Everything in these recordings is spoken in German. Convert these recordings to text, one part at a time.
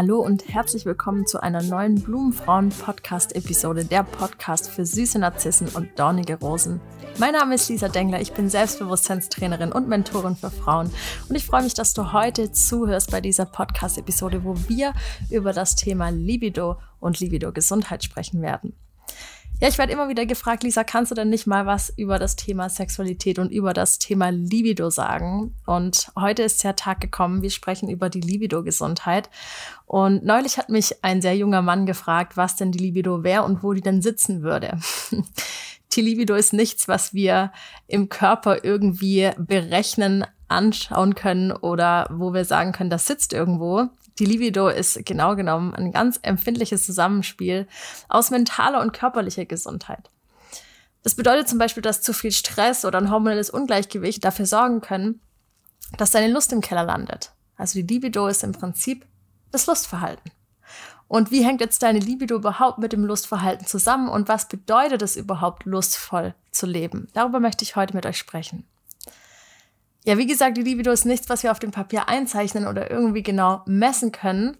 Hallo und herzlich willkommen zu einer neuen Blumenfrauen-Podcast-Episode, der Podcast für süße Narzissen und dornige Rosen. Mein Name ist Lisa Dengler, ich bin Selbstbewusstseinstrainerin und Mentorin für Frauen und ich freue mich, dass du heute zuhörst bei dieser Podcast-Episode, wo wir über das Thema Libido und Libido-Gesundheit sprechen werden. Ja, ich werde immer wieder gefragt, Lisa, kannst du denn nicht mal was über das Thema Sexualität und über das Thema Libido sagen? Und heute ist der Tag gekommen, wir sprechen über die Libido-Gesundheit. Und neulich hat mich ein sehr junger Mann gefragt, was denn die Libido wäre und wo die denn sitzen würde. Die Libido ist nichts, was wir im Körper irgendwie berechnen, anschauen können oder wo wir sagen können, das sitzt irgendwo. Die Libido ist genau genommen ein ganz empfindliches Zusammenspiel aus mentaler und körperlicher Gesundheit. Das bedeutet zum Beispiel, dass zu viel Stress oder ein hormonelles Ungleichgewicht dafür sorgen können, dass deine Lust im Keller landet. Also die Libido ist im Prinzip das Lustverhalten. Und wie hängt jetzt deine Libido überhaupt mit dem Lustverhalten zusammen und was bedeutet es überhaupt, lustvoll zu leben? Darüber möchte ich heute mit euch sprechen. Ja, wie gesagt, die Libido ist nichts, was wir auf dem Papier einzeichnen oder irgendwie genau messen können.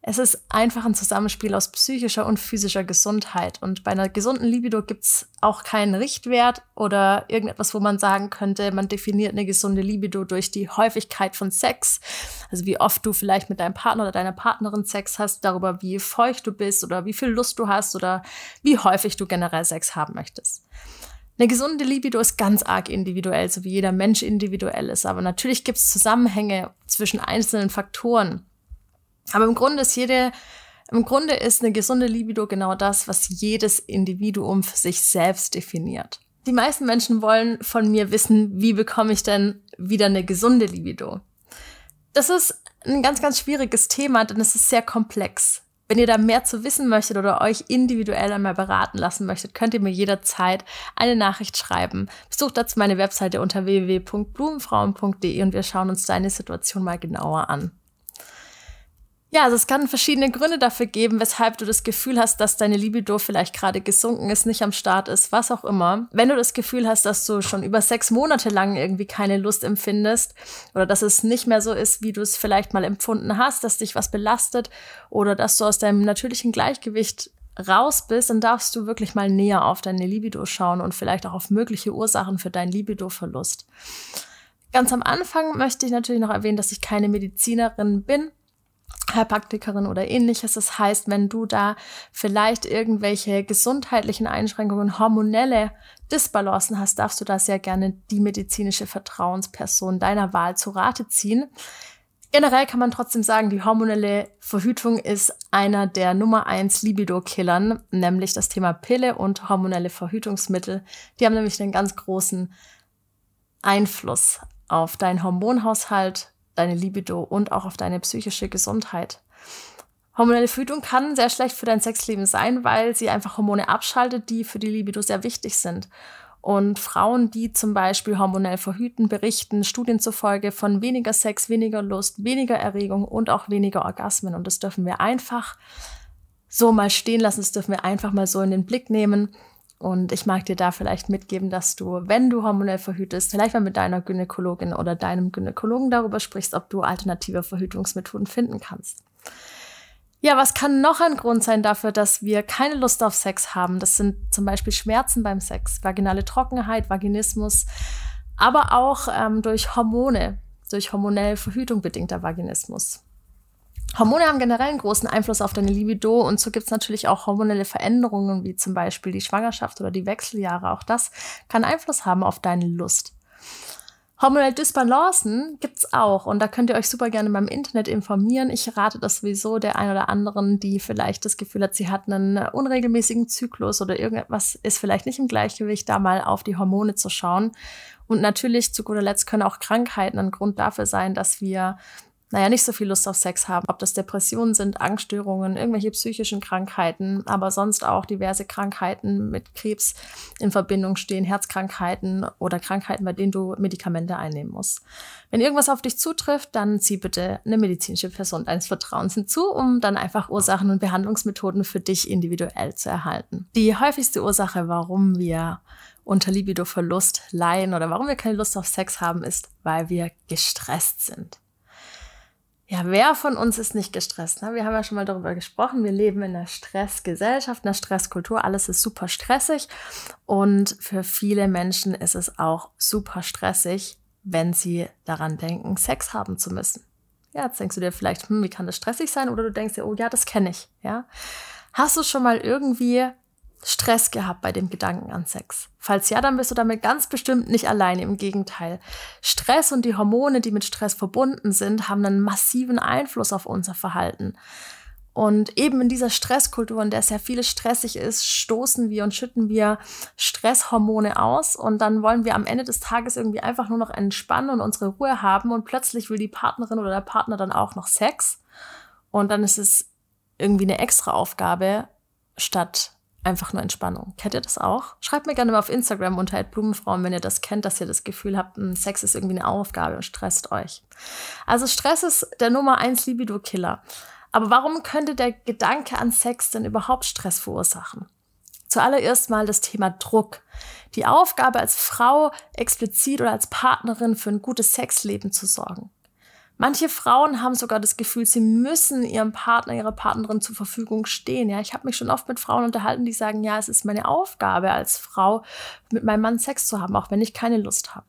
Es ist einfach ein Zusammenspiel aus psychischer und physischer Gesundheit. Und bei einer gesunden Libido gibt's auch keinen Richtwert oder irgendetwas, wo man sagen könnte, man definiert eine gesunde Libido durch die Häufigkeit von Sex. Also wie oft du vielleicht mit deinem Partner oder deiner Partnerin Sex hast, darüber, wie feucht du bist oder wie viel Lust du hast oder wie häufig du generell Sex haben möchtest. Eine gesunde Libido ist ganz arg individuell, so wie jeder Mensch individuell ist. Aber natürlich gibt es Zusammenhänge zwischen einzelnen Faktoren. Aber im Grunde ist jede, im Grunde ist eine gesunde Libido genau das, was jedes Individuum für sich selbst definiert. Die meisten Menschen wollen von mir wissen, wie bekomme ich denn wieder eine gesunde Libido? Das ist ein ganz, ganz schwieriges Thema, denn es ist sehr komplex. Wenn ihr da mehr zu wissen möchtet oder euch individuell einmal beraten lassen möchtet, könnt ihr mir jederzeit eine Nachricht schreiben. Besucht dazu meine Webseite unter www.blumenfrauen.de und wir schauen uns deine Situation mal genauer an. Ja, also es kann verschiedene Gründe dafür geben, weshalb du das Gefühl hast, dass deine Libido vielleicht gerade gesunken ist, nicht am Start ist, was auch immer. Wenn du das Gefühl hast, dass du schon über sechs Monate lang irgendwie keine Lust empfindest oder dass es nicht mehr so ist, wie du es vielleicht mal empfunden hast, dass dich was belastet oder dass du aus deinem natürlichen Gleichgewicht raus bist, dann darfst du wirklich mal näher auf deine Libido schauen und vielleicht auch auf mögliche Ursachen für deinen Libido-Verlust. Ganz am Anfang möchte ich natürlich noch erwähnen, dass ich keine Medizinerin bin Heilpraktikerin oder ähnliches. Das heißt, wenn du da vielleicht irgendwelche gesundheitlichen Einschränkungen, hormonelle Disbalancen hast, darfst du da sehr gerne die medizinische Vertrauensperson deiner Wahl zu Rate ziehen. Generell kann man trotzdem sagen, die hormonelle Verhütung ist einer der Nummer eins Libido-Killern, nämlich das Thema Pille und hormonelle Verhütungsmittel. Die haben nämlich einen ganz großen Einfluss auf deinen Hormonhaushalt, deine Libido und auch auf deine psychische Gesundheit. Hormonelle Verhütung kann sehr schlecht für dein Sexleben sein, weil sie einfach Hormone abschaltet, die für die Libido sehr wichtig sind. Und Frauen, die zum Beispiel hormonell verhüten, berichten Studien zufolge von weniger Sex, weniger Lust, weniger Erregung und auch weniger Orgasmen. Und das dürfen wir einfach so mal stehen lassen, das dürfen wir einfach mal so in den Blick nehmen. Und ich mag dir da vielleicht mitgeben, dass du, wenn du hormonell verhütest, vielleicht mal mit deiner Gynäkologin oder deinem Gynäkologen darüber sprichst, ob du alternative Verhütungsmethoden finden kannst. Ja, was kann noch ein Grund sein dafür, dass wir keine Lust auf Sex haben? Das sind zum Beispiel Schmerzen beim Sex, vaginale Trockenheit, Vaginismus, aber auch ähm, durch Hormone, durch hormonell Verhütung bedingter Vaginismus. Hormone haben generell einen großen Einfluss auf deine Libido und so gibt es natürlich auch hormonelle Veränderungen, wie zum Beispiel die Schwangerschaft oder die Wechseljahre. Auch das kann Einfluss haben auf deine Lust. Hormonelle Dysbalancen gibt's auch und da könnt ihr euch super gerne beim Internet informieren. Ich rate das sowieso der ein oder anderen, die vielleicht das Gefühl hat, sie hat einen unregelmäßigen Zyklus oder irgendetwas ist vielleicht nicht im Gleichgewicht, da mal auf die Hormone zu schauen. Und natürlich zu guter Letzt können auch Krankheiten ein Grund dafür sein, dass wir naja, nicht so viel Lust auf Sex haben. Ob das Depressionen sind, Angststörungen, irgendwelche psychischen Krankheiten, aber sonst auch diverse Krankheiten mit Krebs in Verbindung stehen, Herzkrankheiten oder Krankheiten, bei denen du Medikamente einnehmen musst. Wenn irgendwas auf dich zutrifft, dann zieh bitte eine medizinische Person deines Vertrauens hinzu, um dann einfach Ursachen und Behandlungsmethoden für dich individuell zu erhalten. Die häufigste Ursache, warum wir unter Libido-Verlust leiden oder warum wir keine Lust auf Sex haben, ist, weil wir gestresst sind. Ja, wer von uns ist nicht gestresst? Ne? Wir haben ja schon mal darüber gesprochen. Wir leben in einer Stressgesellschaft, einer Stresskultur. Alles ist super stressig. Und für viele Menschen ist es auch super stressig, wenn sie daran denken, Sex haben zu müssen. Ja, jetzt denkst du dir vielleicht, hm, wie kann das stressig sein? Oder du denkst dir, oh ja, das kenne ich. Ja. Hast du schon mal irgendwie Stress gehabt bei dem Gedanken an Sex? Falls ja, dann bist du damit ganz bestimmt nicht alleine. Im Gegenteil. Stress und die Hormone, die mit Stress verbunden sind, haben einen massiven Einfluss auf unser Verhalten. Und eben in dieser Stresskultur, in der sehr vieles stressig ist, stoßen wir und schütten wir Stresshormone aus und dann wollen wir am Ende des Tages irgendwie einfach nur noch entspannen und unsere Ruhe haben und plötzlich will die Partnerin oder der Partner dann auch noch Sex und dann ist es irgendwie eine extra Aufgabe statt einfach nur Entspannung. Kennt ihr das auch? Schreibt mir gerne mal auf Instagram unter Blumenfrauen, wenn ihr das kennt, dass ihr das Gefühl habt, hm, Sex ist irgendwie eine Aufgabe und stresst euch. Also Stress ist der Nummer eins Libido-Killer. Aber warum könnte der Gedanke an Sex denn überhaupt Stress verursachen? Zuallererst mal das Thema Druck. Die Aufgabe als Frau explizit oder als Partnerin für ein gutes Sexleben zu sorgen. Manche Frauen haben sogar das Gefühl, sie müssen ihrem Partner, ihrer Partnerin zur Verfügung stehen. Ja, ich habe mich schon oft mit Frauen unterhalten, die sagen, ja, es ist meine Aufgabe als Frau, mit meinem Mann Sex zu haben, auch wenn ich keine Lust habe.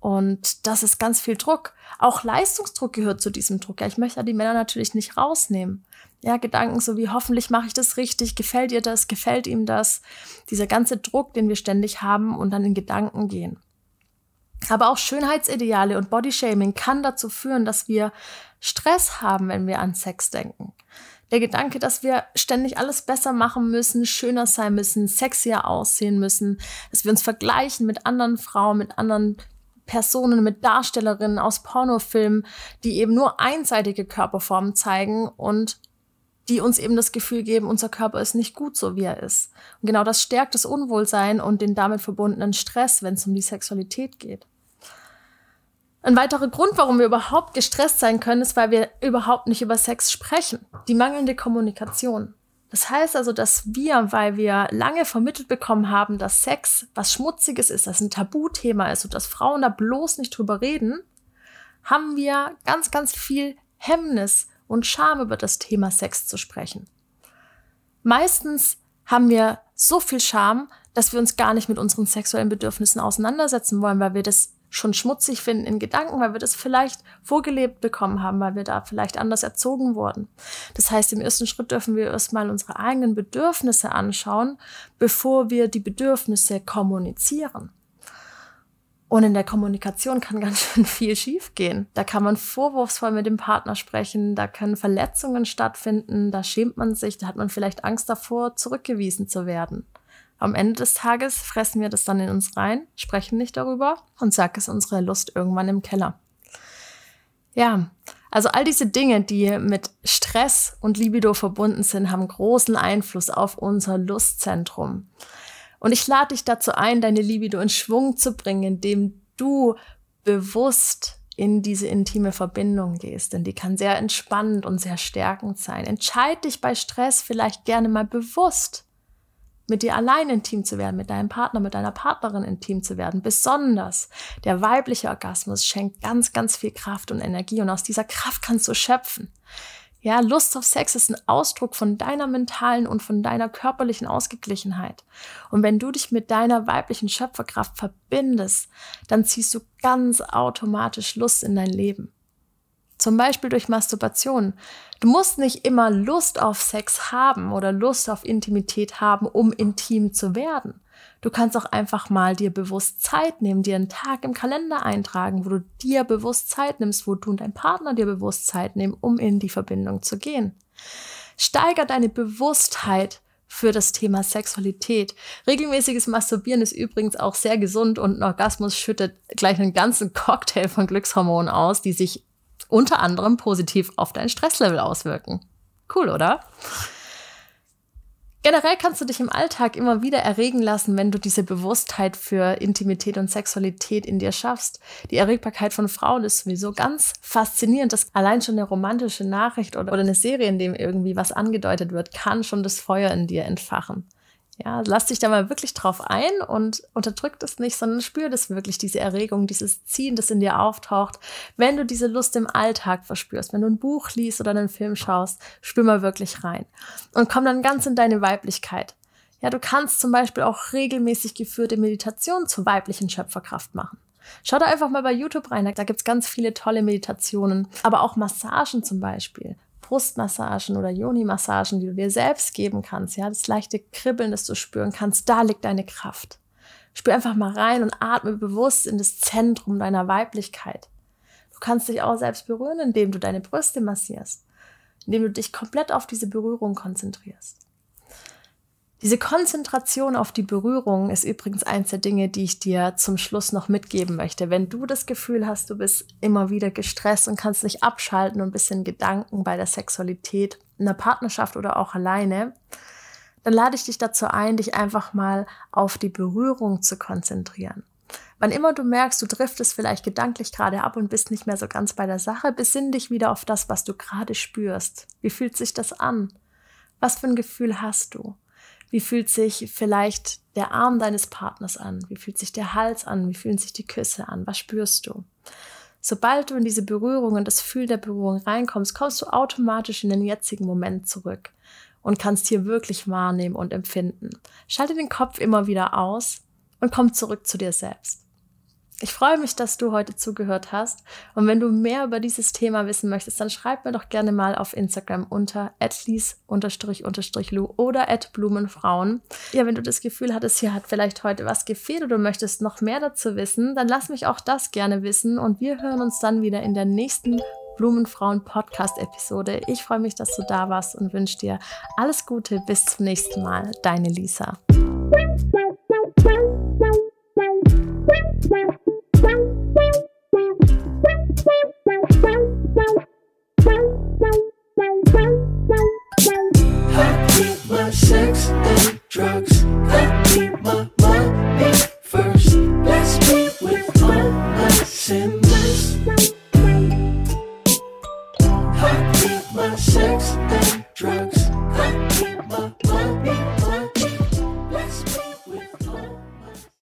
Und das ist ganz viel Druck. Auch Leistungsdruck gehört zu diesem Druck. Ja, ich möchte ja die Männer natürlich nicht rausnehmen. Ja, Gedanken so wie hoffentlich mache ich das richtig, gefällt ihr das, gefällt ihm das. Dieser ganze Druck, den wir ständig haben und dann in Gedanken gehen. Aber auch Schönheitsideale und Bodyshaming kann dazu führen, dass wir Stress haben, wenn wir an Sex denken. Der Gedanke, dass wir ständig alles besser machen müssen, schöner sein müssen, sexier aussehen müssen, dass wir uns vergleichen mit anderen Frauen, mit anderen Personen, mit Darstellerinnen aus Pornofilmen, die eben nur einseitige Körperformen zeigen und die uns eben das Gefühl geben, unser Körper ist nicht gut so, wie er ist. Und genau das stärkt das Unwohlsein und den damit verbundenen Stress, wenn es um die Sexualität geht. Ein weiterer Grund, warum wir überhaupt gestresst sein können, ist, weil wir überhaupt nicht über Sex sprechen. Die mangelnde Kommunikation. Das heißt also, dass wir, weil wir lange vermittelt bekommen haben, dass Sex was Schmutziges ist, dass ein Tabuthema ist und dass Frauen da bloß nicht drüber reden, haben wir ganz, ganz viel Hemmnis und Scham über das Thema Sex zu sprechen. Meistens haben wir so viel Scham, dass wir uns gar nicht mit unseren sexuellen Bedürfnissen auseinandersetzen wollen, weil wir das schon schmutzig finden in Gedanken, weil wir das vielleicht vorgelebt bekommen haben, weil wir da vielleicht anders erzogen wurden. Das heißt, im ersten Schritt dürfen wir erstmal unsere eigenen Bedürfnisse anschauen, bevor wir die Bedürfnisse kommunizieren. Und in der Kommunikation kann ganz schön viel schiefgehen. Da kann man vorwurfsvoll mit dem Partner sprechen, da können Verletzungen stattfinden, da schämt man sich, da hat man vielleicht Angst davor, zurückgewiesen zu werden. Am Ende des Tages fressen wir das dann in uns rein, sprechen nicht darüber und zack ist unsere Lust irgendwann im Keller. Ja, also all diese Dinge, die mit Stress und Libido verbunden sind, haben großen Einfluss auf unser Lustzentrum. Und ich lade dich dazu ein, deine Libido in Schwung zu bringen, indem du bewusst in diese intime Verbindung gehst, denn die kann sehr entspannend und sehr stärkend sein. Entscheid dich bei Stress vielleicht gerne mal bewusst mit dir allein intim zu werden, mit deinem Partner, mit deiner Partnerin intim zu werden. Besonders der weibliche Orgasmus schenkt ganz, ganz viel Kraft und Energie und aus dieser Kraft kannst du schöpfen. Ja, Lust auf Sex ist ein Ausdruck von deiner mentalen und von deiner körperlichen Ausgeglichenheit. Und wenn du dich mit deiner weiblichen Schöpferkraft verbindest, dann ziehst du ganz automatisch Lust in dein Leben. Zum Beispiel durch Masturbation. Du musst nicht immer Lust auf Sex haben oder Lust auf Intimität haben, um intim zu werden. Du kannst auch einfach mal dir bewusst Zeit nehmen, dir einen Tag im Kalender eintragen, wo du dir bewusst Zeit nimmst, wo du und dein Partner dir bewusst Zeit nehmen, um in die Verbindung zu gehen. Steiger deine Bewusstheit für das Thema Sexualität. Regelmäßiges Masturbieren ist übrigens auch sehr gesund und ein Orgasmus schüttet gleich einen ganzen Cocktail von Glückshormonen aus, die sich unter anderem positiv auf dein Stresslevel auswirken. Cool, oder? Generell kannst du dich im Alltag immer wieder erregen lassen, wenn du diese Bewusstheit für Intimität und Sexualität in dir schaffst. Die Erregbarkeit von Frauen ist sowieso ganz faszinierend. Das allein schon eine romantische Nachricht oder, oder eine Serie, in dem irgendwie was angedeutet wird, kann schon das Feuer in dir entfachen. Ja, lass dich da mal wirklich drauf ein und unterdrück es nicht, sondern spür das wirklich, diese Erregung, dieses Ziehen, das in dir auftaucht. Wenn du diese Lust im Alltag verspürst, wenn du ein Buch liest oder einen Film schaust, spür mal wirklich rein und komm dann ganz in deine Weiblichkeit. Ja, du kannst zum Beispiel auch regelmäßig geführte Meditation zur weiblichen Schöpferkraft machen. Schau da einfach mal bei YouTube rein, da gibt's ganz viele tolle Meditationen, aber auch Massagen zum Beispiel. Brustmassagen oder Yoni-Massagen, die du dir selbst geben kannst, ja, das leichte Kribbeln, das du spüren kannst, da liegt deine Kraft. Spür einfach mal rein und atme bewusst in das Zentrum deiner Weiblichkeit. Du kannst dich auch selbst berühren, indem du deine Brüste massierst, indem du dich komplett auf diese Berührung konzentrierst. Diese Konzentration auf die Berührung ist übrigens eins der Dinge, die ich dir zum Schluss noch mitgeben möchte. Wenn du das Gefühl hast, du bist immer wieder gestresst und kannst nicht abschalten und ein bisschen Gedanken bei der Sexualität in der Partnerschaft oder auch alleine, dann lade ich dich dazu ein, dich einfach mal auf die Berührung zu konzentrieren. Wann immer du merkst, du driftest vielleicht gedanklich gerade ab und bist nicht mehr so ganz bei der Sache, besinn dich wieder auf das, was du gerade spürst. Wie fühlt sich das an? Was für ein Gefühl hast du? Wie fühlt sich vielleicht der Arm deines Partners an? Wie fühlt sich der Hals an? Wie fühlen sich die Küsse an? Was spürst du? Sobald du in diese Berührung und das Fühl der Berührung reinkommst, kommst du automatisch in den jetzigen Moment zurück und kannst hier wirklich wahrnehmen und empfinden. Schalte den Kopf immer wieder aus und komm zurück zu dir selbst. Ich freue mich, dass du heute zugehört hast. Und wenn du mehr über dieses Thema wissen möchtest, dann schreib mir doch gerne mal auf Instagram unter atlies-lu oder atblumenfrauen. Ja, wenn du das Gefühl hattest, hier hat vielleicht heute was gefehlt oder du möchtest noch mehr dazu wissen, dann lass mich auch das gerne wissen und wir hören uns dann wieder in der nächsten Blumenfrauen Podcast Episode. Ich freue mich, dass du da warst und wünsche dir alles Gute. Bis zum nächsten Mal. Deine Lisa.